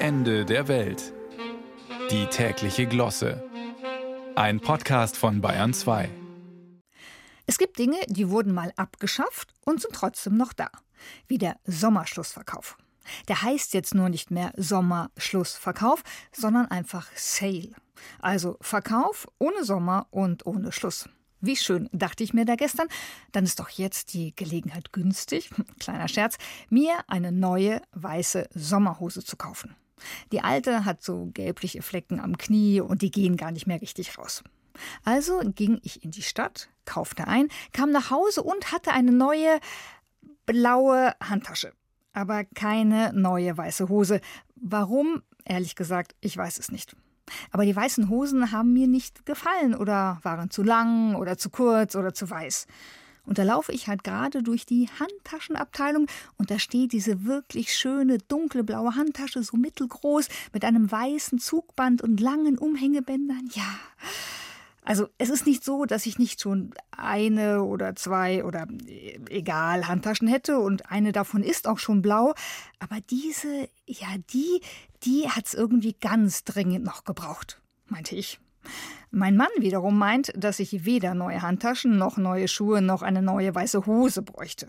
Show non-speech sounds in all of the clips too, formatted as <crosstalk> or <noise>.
Ende der Welt. Die tägliche Glosse. Ein Podcast von Bayern 2. Es gibt Dinge, die wurden mal abgeschafft und sind trotzdem noch da. Wie der Sommerschlussverkauf. Der heißt jetzt nur nicht mehr Sommerschlussverkauf, sondern einfach Sale. Also Verkauf ohne Sommer und ohne Schluss. Wie schön, dachte ich mir da gestern. Dann ist doch jetzt die Gelegenheit günstig, <laughs> kleiner Scherz, mir eine neue weiße Sommerhose zu kaufen. Die alte hat so gelbliche Flecken am Knie und die gehen gar nicht mehr richtig raus. Also ging ich in die Stadt, kaufte ein, kam nach Hause und hatte eine neue blaue Handtasche. Aber keine neue weiße Hose. Warum? Ehrlich gesagt, ich weiß es nicht. Aber die weißen Hosen haben mir nicht gefallen oder waren zu lang oder zu kurz oder zu weiß. Und da laufe ich halt gerade durch die Handtaschenabteilung und da steht diese wirklich schöne dunkle blaue Handtasche, so mittelgroß, mit einem weißen Zugband und langen Umhängebändern. Ja. Also es ist nicht so, dass ich nicht schon eine oder zwei oder äh, egal Handtaschen hätte und eine davon ist auch schon blau, aber diese, ja, die, die hat's irgendwie ganz dringend noch gebraucht, meinte ich. Mein Mann wiederum meint, dass ich weder neue Handtaschen noch neue Schuhe noch eine neue weiße Hose bräuchte.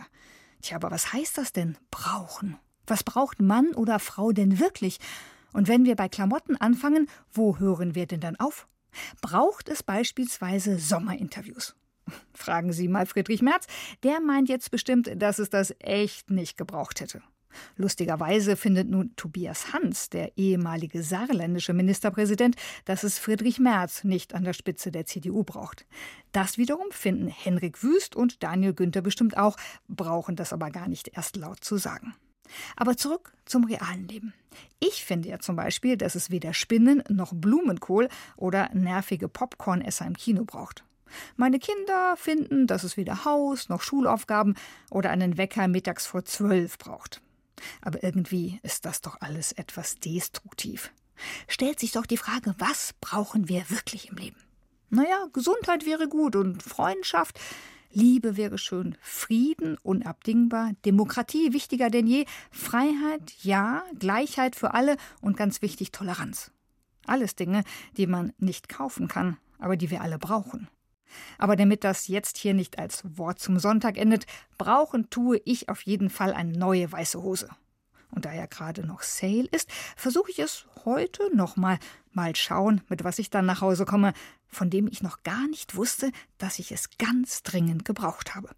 Tja, aber was heißt das denn brauchen? Was braucht Mann oder Frau denn wirklich? Und wenn wir bei Klamotten anfangen, wo hören wir denn dann auf? Braucht es beispielsweise Sommerinterviews? Fragen Sie mal Friedrich Merz, der meint jetzt bestimmt, dass es das echt nicht gebraucht hätte. Lustigerweise findet nun Tobias Hans, der ehemalige saarländische Ministerpräsident, dass es Friedrich Merz nicht an der Spitze der CDU braucht. Das wiederum finden Henrik Wüst und Daniel Günther bestimmt auch, brauchen das aber gar nicht erst laut zu sagen. Aber zurück zum realen Leben. Ich finde ja zum Beispiel, dass es weder Spinnen noch Blumenkohl oder nervige Popcornesser im Kino braucht. Meine Kinder finden, dass es weder Haus noch Schulaufgaben oder einen Wecker mittags vor zwölf braucht. Aber irgendwie ist das doch alles etwas destruktiv. Stellt sich doch die Frage, was brauchen wir wirklich im Leben? Naja, Gesundheit wäre gut und Freundschaft, Liebe wäre schön, Frieden unabdingbar, Demokratie wichtiger denn je, Freiheit ja, Gleichheit für alle und ganz wichtig Toleranz. Alles Dinge, die man nicht kaufen kann, aber die wir alle brauchen. Aber damit das jetzt hier nicht als Wort zum Sonntag endet, brauchen tue ich auf jeden Fall eine neue weiße Hose. Und da ja gerade noch Sale ist, versuche ich es heute nochmal. Mal schauen, mit was ich dann nach Hause komme, von dem ich noch gar nicht wusste, dass ich es ganz dringend gebraucht habe.